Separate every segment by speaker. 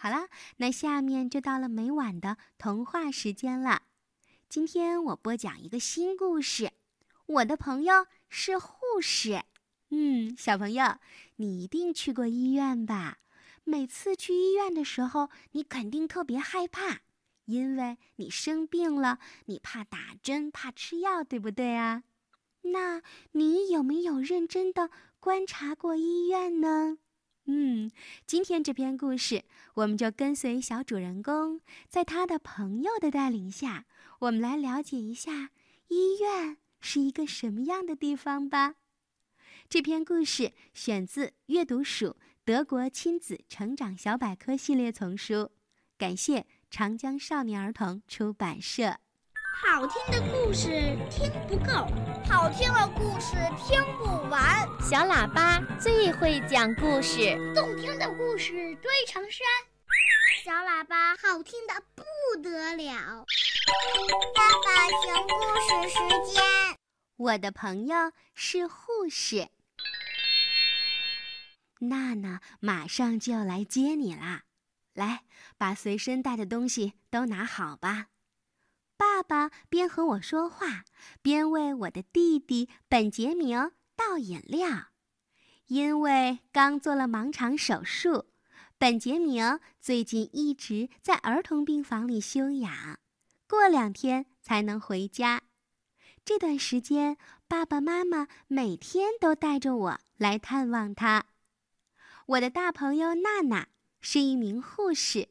Speaker 1: 好啦，那下面就到了每晚的童话时间了。今天我播讲一个新故事，我的朋友是护士。嗯，小朋友，你一定去过医院吧？每次去医院的时候，你肯定特别害怕，因为你生病了，你怕打针，怕吃药，对不对啊？那你有没有认真的观察过医院呢？嗯，今天这篇故事，我们就跟随小主人公，在他的朋友的带领下，我们来了解一下医院是一个什么样的地方吧。这篇故事选自《阅读鼠德国亲子成长小百科》系列丛书，感谢长江少年儿童出版社。
Speaker 2: 好听的故事听不够，好听的故事听不完。
Speaker 3: 小喇叭最会讲故事，
Speaker 2: 动听的故事堆成山。小喇叭好听的不得了。爸爸讲故事时间，
Speaker 1: 我的朋友是护士。娜娜马上就要来接你啦，来，把随身带的东西都拿好吧。爸边和我说话，边为我的弟弟本杰明倒饮料。因为刚做了盲肠手术，本杰明最近一直在儿童病房里休养，过两天才能回家。这段时间，爸爸妈妈每天都带着我来探望他。我的大朋友娜娜是一名护士。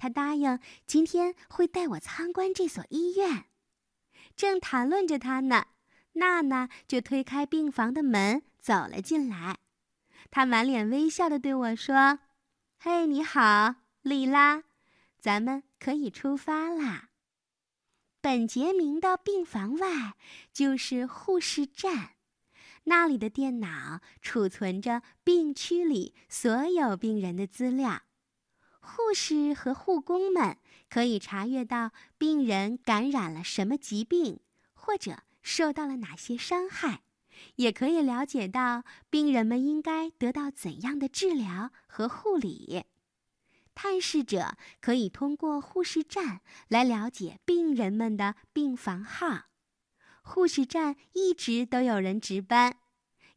Speaker 1: 他答应今天会带我参观这所医院。正谈论着他呢，娜娜就推开病房的门走了进来。她满脸微笑地对我说：“嘿，你好，莉拉，咱们可以出发啦。”本杰明的病房外就是护士站，那里的电脑储存着病区里所有病人的资料。护士和护工们可以查阅到病人感染了什么疾病，或者受到了哪些伤害，也可以了解到病人们应该得到怎样的治疗和护理。探视者可以通过护士站来了解病人们的病房号。护士站一直都有人值班，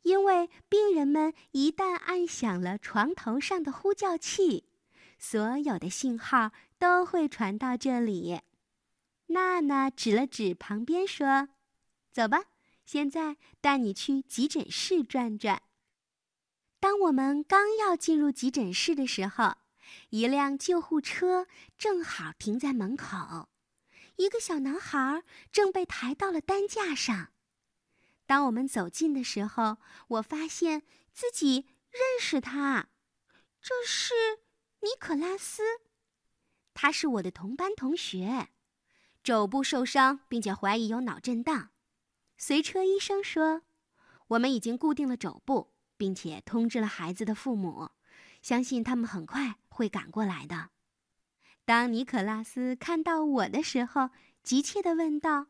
Speaker 1: 因为病人们一旦按响了床头上的呼叫器。所有的信号都会传到这里。娜娜指了指旁边，说：“走吧，现在带你去急诊室转转。”当我们刚要进入急诊室的时候，一辆救护车正好停在门口，一个小男孩正被抬到了担架上。当我们走近的时候，我发现自己认识他，这是。尼可拉斯，他是我的同班同学，肘部受伤，并且怀疑有脑震荡。随车医生说，我们已经固定了肘部，并且通知了孩子的父母，相信他们很快会赶过来的。当尼可拉斯看到我的时候，急切地问道：“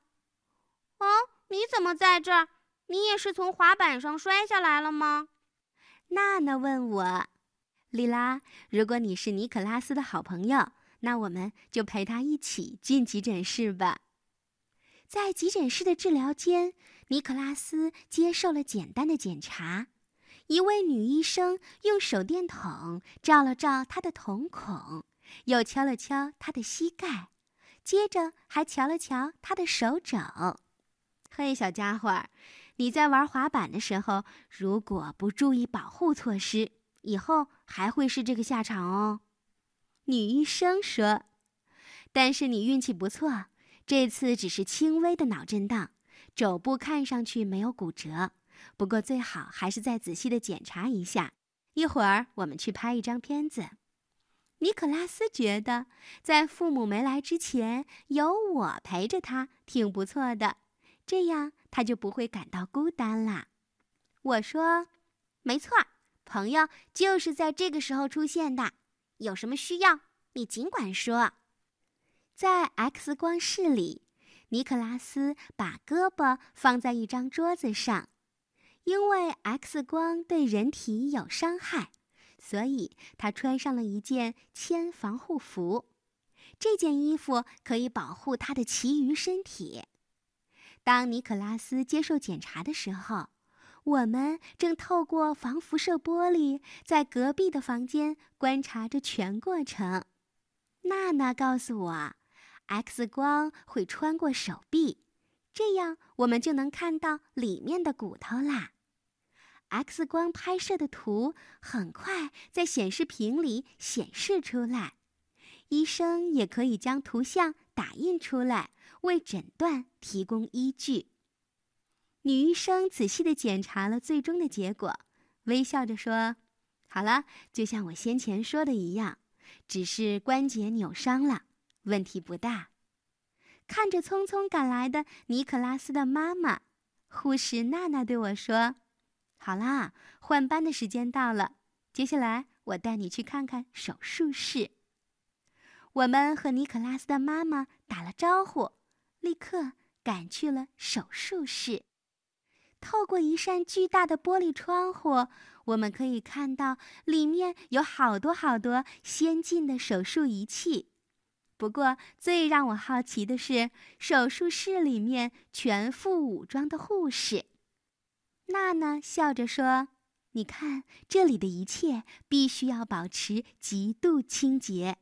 Speaker 4: 哦，你怎么在这儿？你也是从滑板上摔下来了吗？”
Speaker 1: 娜娜问我。莉拉，如果你是尼可拉斯的好朋友，那我们就陪他一起进急诊室吧。在急诊室的治疗间，尼可拉斯接受了简单的检查。一位女医生用手电筒照了照他的瞳孔，又敲了敲他的膝盖，接着还瞧了瞧他的手肘。嘿，小家伙，你在玩滑板的时候，如果不注意保护措施，以后还会是这个下场哦，女医生说。但是你运气不错，这次只是轻微的脑震荡，肘部看上去没有骨折。不过最好还是再仔细的检查一下。一会儿我们去拍一张片子。尼可拉斯觉得，在父母没来之前，有我陪着他挺不错的，这样他就不会感到孤单啦。我说：“没错。”朋友就是在这个时候出现的，有什么需要你尽管说。在 X 光室里，尼克拉斯把胳膊放在一张桌子上，因为 X 光对人体有伤害，所以他穿上了一件铅防护服。这件衣服可以保护他的其余身体。当尼可拉斯接受检查的时候，我们正透过防辐射玻璃，在隔壁的房间观察着全过程。娜娜告诉我，X 光会穿过手臂，这样我们就能看到里面的骨头啦。X 光拍摄的图很快在显示屏里显示出来，医生也可以将图像打印出来，为诊断提供依据。女医生仔细地检查了最终的结果，微笑着说：“好了，就像我先前说的一样。”只是关节扭伤了，问题不大。看着匆匆赶来的尼克拉斯的妈妈，护士娜娜对我说：“好啦，换班的时间到了，接下来我带你去看看手术室。”我们和尼克拉斯的妈妈打了招呼，立刻赶去了手术室。透过一扇巨大的玻璃窗户。我们可以看到，里面有好多好多先进的手术仪器。不过，最让我好奇的是，手术室里面全副武装的护士。娜娜笑着说：“你看，这里的一切必须要保持极度清洁，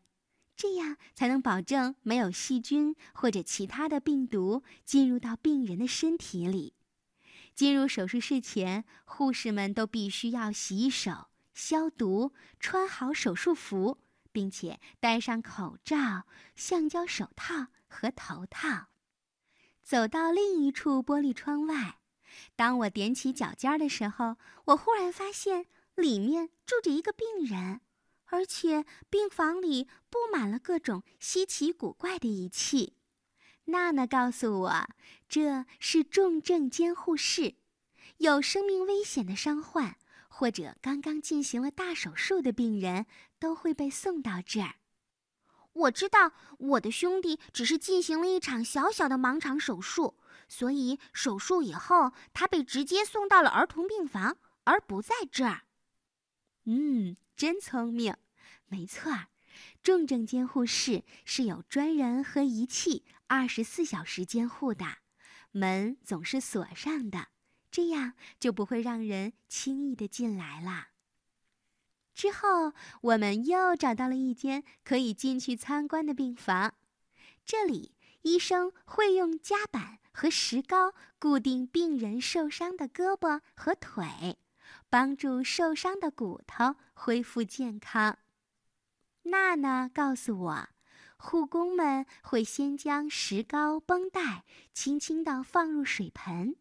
Speaker 1: 这样才能保证没有细菌或者其他的病毒进入到病人的身体里。”进入手术室前，护士们都必须要洗手、消毒、穿好手术服，并且戴上口罩、橡胶手套和头套。走到另一处玻璃窗外，当我踮起脚尖的时候，我忽然发现里面住着一个病人，而且病房里布满了各种稀奇古怪的仪器。娜娜告诉我，这是重症监护室，有生命危险的伤患或者刚刚进行了大手术的病人都会被送到这儿。
Speaker 4: 我知道我的兄弟只是进行了一场小小的盲肠手术，所以手术以后他被直接送到了儿童病房，而不在这儿。
Speaker 1: 嗯，真聪明，没错儿。重症监护室是有专人和仪器二十四小时监护的，门总是锁上的，这样就不会让人轻易的进来了。之后，我们又找到了一间可以进去参观的病房，这里医生会用夹板和石膏固定病人受伤的胳膊和腿，帮助受伤的骨头恢复健康。娜娜告诉我，护工们会先将石膏绷带轻轻地放入水盆，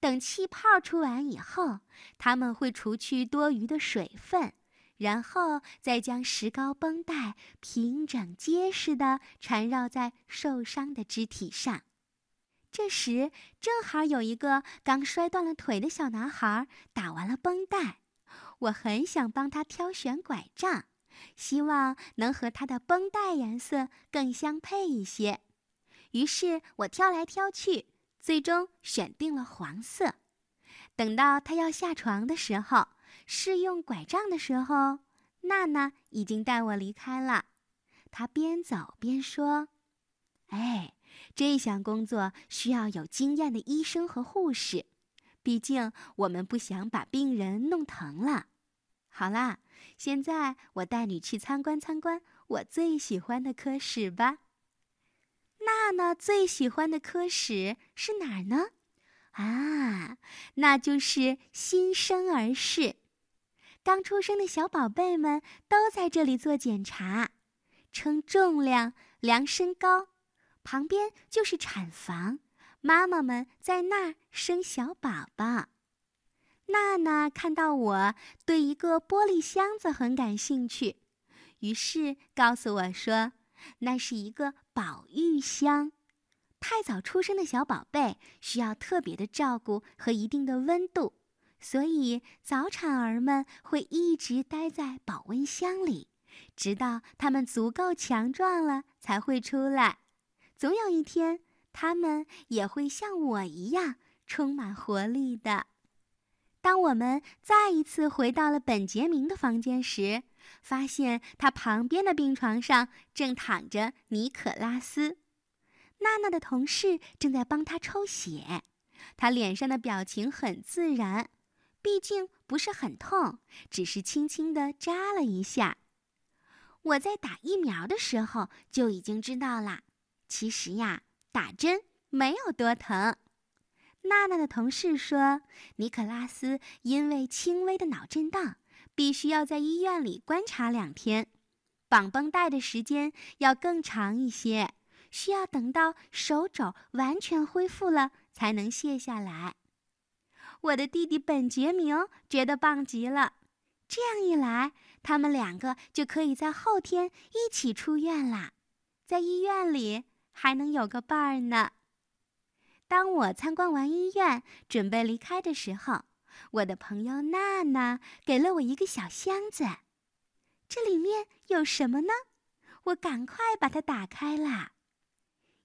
Speaker 1: 等气泡出完以后，他们会除去多余的水分，然后再将石膏绷带平整结实地缠绕在受伤的肢体上。这时，正好有一个刚摔断了腿的小男孩打完了绷带，我很想帮他挑选拐杖。希望能和他的绷带颜色更相配一些，于是我挑来挑去，最终选定了黄色。等到他要下床的时候，试用拐杖的时候，娜娜已经带我离开了。她边走边说：“哎，这项工作需要有经验的医生和护士，毕竟我们不想把病人弄疼了。”好啦。现在我带你去参观参观我最喜欢的科室吧。娜娜最喜欢的科室是哪儿呢？啊，那就是新生儿室。刚出生的小宝贝们都在这里做检查，称重量、量身高。旁边就是产房，妈妈们在那儿生小宝宝。娜娜看到我对一个玻璃箱子很感兴趣，于是告诉我说：“那是一个保育箱。太早出生的小宝贝需要特别的照顾和一定的温度，所以早产儿们会一直待在保温箱里，直到他们足够强壮了才会出来。总有一天，他们也会像我一样充满活力的。”当我们再一次回到了本杰明的房间时，发现他旁边的病床上正躺着尼可拉斯。娜娜的同事正在帮他抽血，他脸上的表情很自然，毕竟不是很痛，只是轻轻地扎了一下。我在打疫苗的时候就已经知道啦，其实呀，打针没有多疼。娜娜的同事说，尼可拉斯因为轻微的脑震荡，必须要在医院里观察两天，绑绷带的时间要更长一些。需要等到手肘完全恢复了才能卸下来。我的弟弟本杰明觉得棒极了，这样一来，他们两个就可以在后天一起出院啦，在医院里还能有个伴儿呢。当我参观完医院，准备离开的时候，我的朋友娜娜给了我一个小箱子，这里面有什么呢？我赶快把它打开了。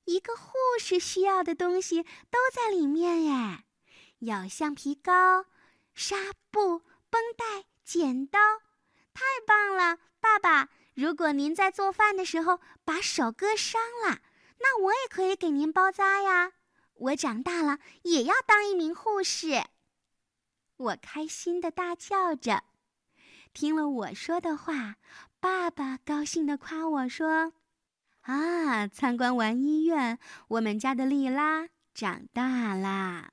Speaker 1: 一个护士需要的东西都在里面耶，有橡皮膏、纱布、绷带、剪刀，太棒了！爸爸，如果您在做饭的时候把手割伤了，那我也可以给您包扎呀。我长大了也要当一名护士。我开心的大叫着。听了我说的话，爸爸高兴的夸我说。啊！参观完医院，我们家的莉拉长大啦。